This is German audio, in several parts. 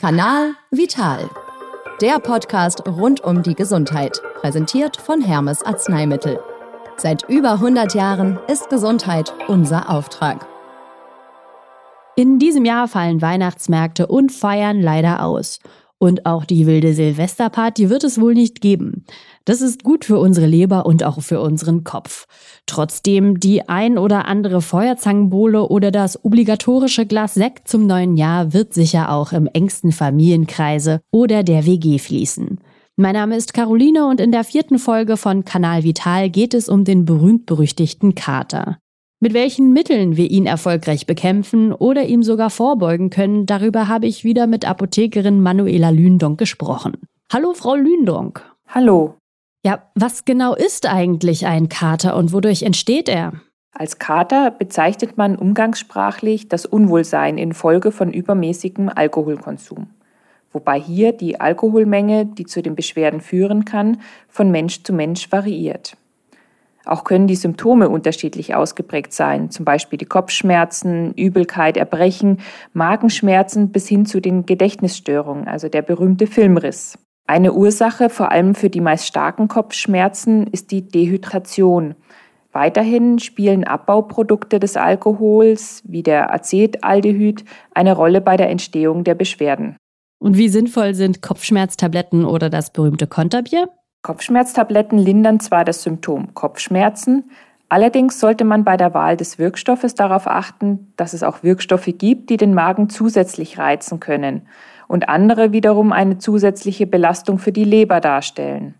Kanal Vital. Der Podcast rund um die Gesundheit, präsentiert von Hermes Arzneimittel. Seit über 100 Jahren ist Gesundheit unser Auftrag. In diesem Jahr fallen Weihnachtsmärkte und Feiern leider aus. Und auch die wilde Silvesterparty wird es wohl nicht geben. Das ist gut für unsere Leber und auch für unseren Kopf. Trotzdem, die ein oder andere Feuerzangenbowle oder das obligatorische Glas Sekt zum neuen Jahr wird sicher auch im engsten Familienkreise oder der WG fließen. Mein Name ist Caroline und in der vierten Folge von Kanal Vital geht es um den berühmt-berüchtigten Kater. Mit welchen Mitteln wir ihn erfolgreich bekämpfen oder ihm sogar vorbeugen können, darüber habe ich wieder mit Apothekerin Manuela Lündonk gesprochen. Hallo, Frau Lündonk. Hallo. Ja, was genau ist eigentlich ein Kater und wodurch entsteht er? Als Kater bezeichnet man umgangssprachlich das Unwohlsein infolge von übermäßigem Alkoholkonsum. Wobei hier die Alkoholmenge, die zu den Beschwerden führen kann, von Mensch zu Mensch variiert. Auch können die Symptome unterschiedlich ausgeprägt sein, zum Beispiel die Kopfschmerzen, Übelkeit, Erbrechen, Magenschmerzen bis hin zu den Gedächtnisstörungen, also der berühmte Filmriss. Eine Ursache, vor allem für die meist starken Kopfschmerzen, ist die Dehydration. Weiterhin spielen Abbauprodukte des Alkohols, wie der Acetaldehyd, eine Rolle bei der Entstehung der Beschwerden. Und wie sinnvoll sind Kopfschmerztabletten oder das berühmte Konterbier? Kopfschmerztabletten lindern zwar das Symptom Kopfschmerzen, allerdings sollte man bei der Wahl des Wirkstoffes darauf achten, dass es auch Wirkstoffe gibt, die den Magen zusätzlich reizen können und andere wiederum eine zusätzliche Belastung für die Leber darstellen.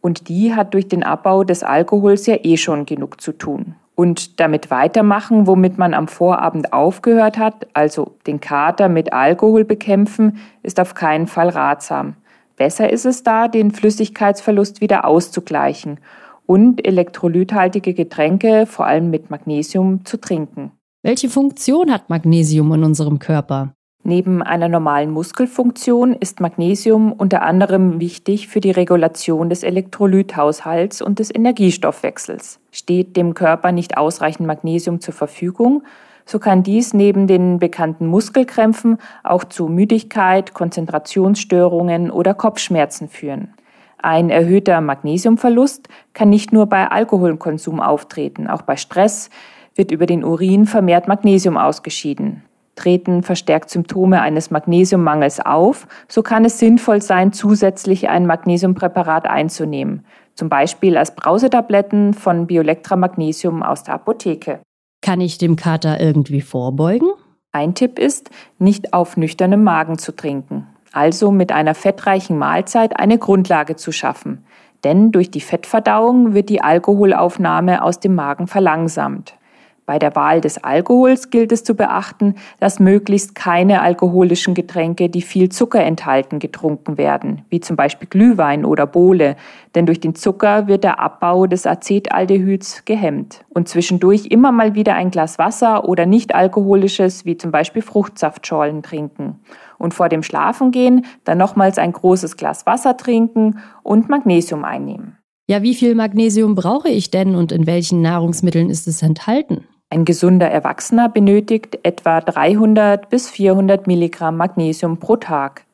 Und die hat durch den Abbau des Alkohols ja eh schon genug zu tun. Und damit weitermachen, womit man am Vorabend aufgehört hat, also den Kater mit Alkohol bekämpfen, ist auf keinen Fall ratsam. Besser ist es da, den Flüssigkeitsverlust wieder auszugleichen und elektrolythaltige Getränke, vor allem mit Magnesium, zu trinken. Welche Funktion hat Magnesium in unserem Körper? Neben einer normalen Muskelfunktion ist Magnesium unter anderem wichtig für die Regulation des Elektrolythaushalts und des Energiestoffwechsels. Steht dem Körper nicht ausreichend Magnesium zur Verfügung, so kann dies neben den bekannten Muskelkrämpfen auch zu Müdigkeit, Konzentrationsstörungen oder Kopfschmerzen führen. Ein erhöhter Magnesiumverlust kann nicht nur bei Alkoholkonsum auftreten, auch bei Stress wird über den Urin vermehrt Magnesium ausgeschieden. Treten verstärkt Symptome eines Magnesiummangels auf, so kann es sinnvoll sein, zusätzlich ein Magnesiumpräparat einzunehmen, zum Beispiel als Brausetabletten von Biolectra Magnesium aus der Apotheke. Kann ich dem Kater irgendwie vorbeugen? Ein Tipp ist, nicht auf nüchternem Magen zu trinken, also mit einer fettreichen Mahlzeit eine Grundlage zu schaffen. Denn durch die Fettverdauung wird die Alkoholaufnahme aus dem Magen verlangsamt. Bei der Wahl des Alkohols gilt es zu beachten, dass möglichst keine alkoholischen Getränke, die viel Zucker enthalten, getrunken werden, wie zum Beispiel Glühwein oder Bowle, denn durch den Zucker wird der Abbau des Acetaldehyds gehemmt. Und zwischendurch immer mal wieder ein Glas Wasser oder nicht alkoholisches, wie zum Beispiel Fruchtsaftschorlen trinken. Und vor dem Schlafengehen dann nochmals ein großes Glas Wasser trinken und Magnesium einnehmen. Ja, wie viel Magnesium brauche ich denn und in welchen Nahrungsmitteln ist es enthalten? Ein gesunder Erwachsener benötigt etwa 300 bis 400 Milligramm Magnesium pro Tag.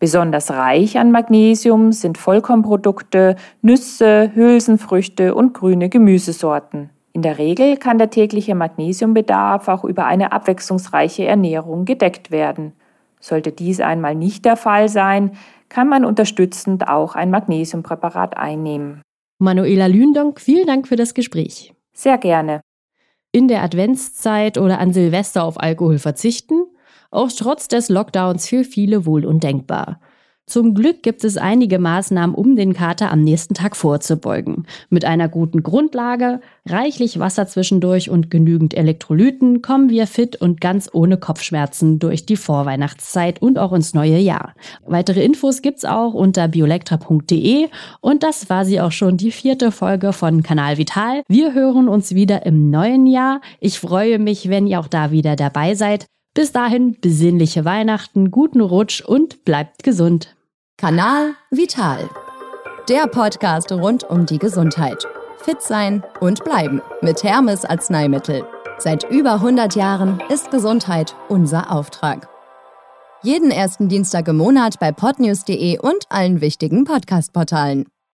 Besonders reich an Magnesium sind Vollkornprodukte, Nüsse, Hülsenfrüchte und grüne Gemüsesorten. In der Regel kann der tägliche Magnesiumbedarf auch über eine abwechslungsreiche Ernährung gedeckt werden. Sollte dies einmal nicht der Fall sein, kann man unterstützend auch ein Magnesiumpräparat einnehmen. Manuela Lündonk, vielen Dank für das Gespräch. Sehr gerne in der Adventszeit oder an Silvester auf Alkohol verzichten, auch trotz des Lockdowns für viele wohl undenkbar. Zum Glück gibt es einige Maßnahmen, um den Kater am nächsten Tag vorzubeugen. Mit einer guten Grundlage, reichlich Wasser zwischendurch und genügend Elektrolyten kommen wir fit und ganz ohne Kopfschmerzen durch die Vorweihnachtszeit und auch ins neue Jahr. Weitere Infos gibt's auch unter biolectra.de und das war sie auch schon die vierte Folge von Kanal Vital. Wir hören uns wieder im neuen Jahr. Ich freue mich, wenn ihr auch da wieder dabei seid. Bis dahin besinnliche Weihnachten, guten Rutsch und bleibt gesund. Kanal Vital. Der Podcast rund um die Gesundheit. Fit sein und bleiben mit Hermes Arzneimittel. Seit über 100 Jahren ist Gesundheit unser Auftrag. Jeden ersten Dienstag im Monat bei podnews.de und allen wichtigen Podcast-Portalen.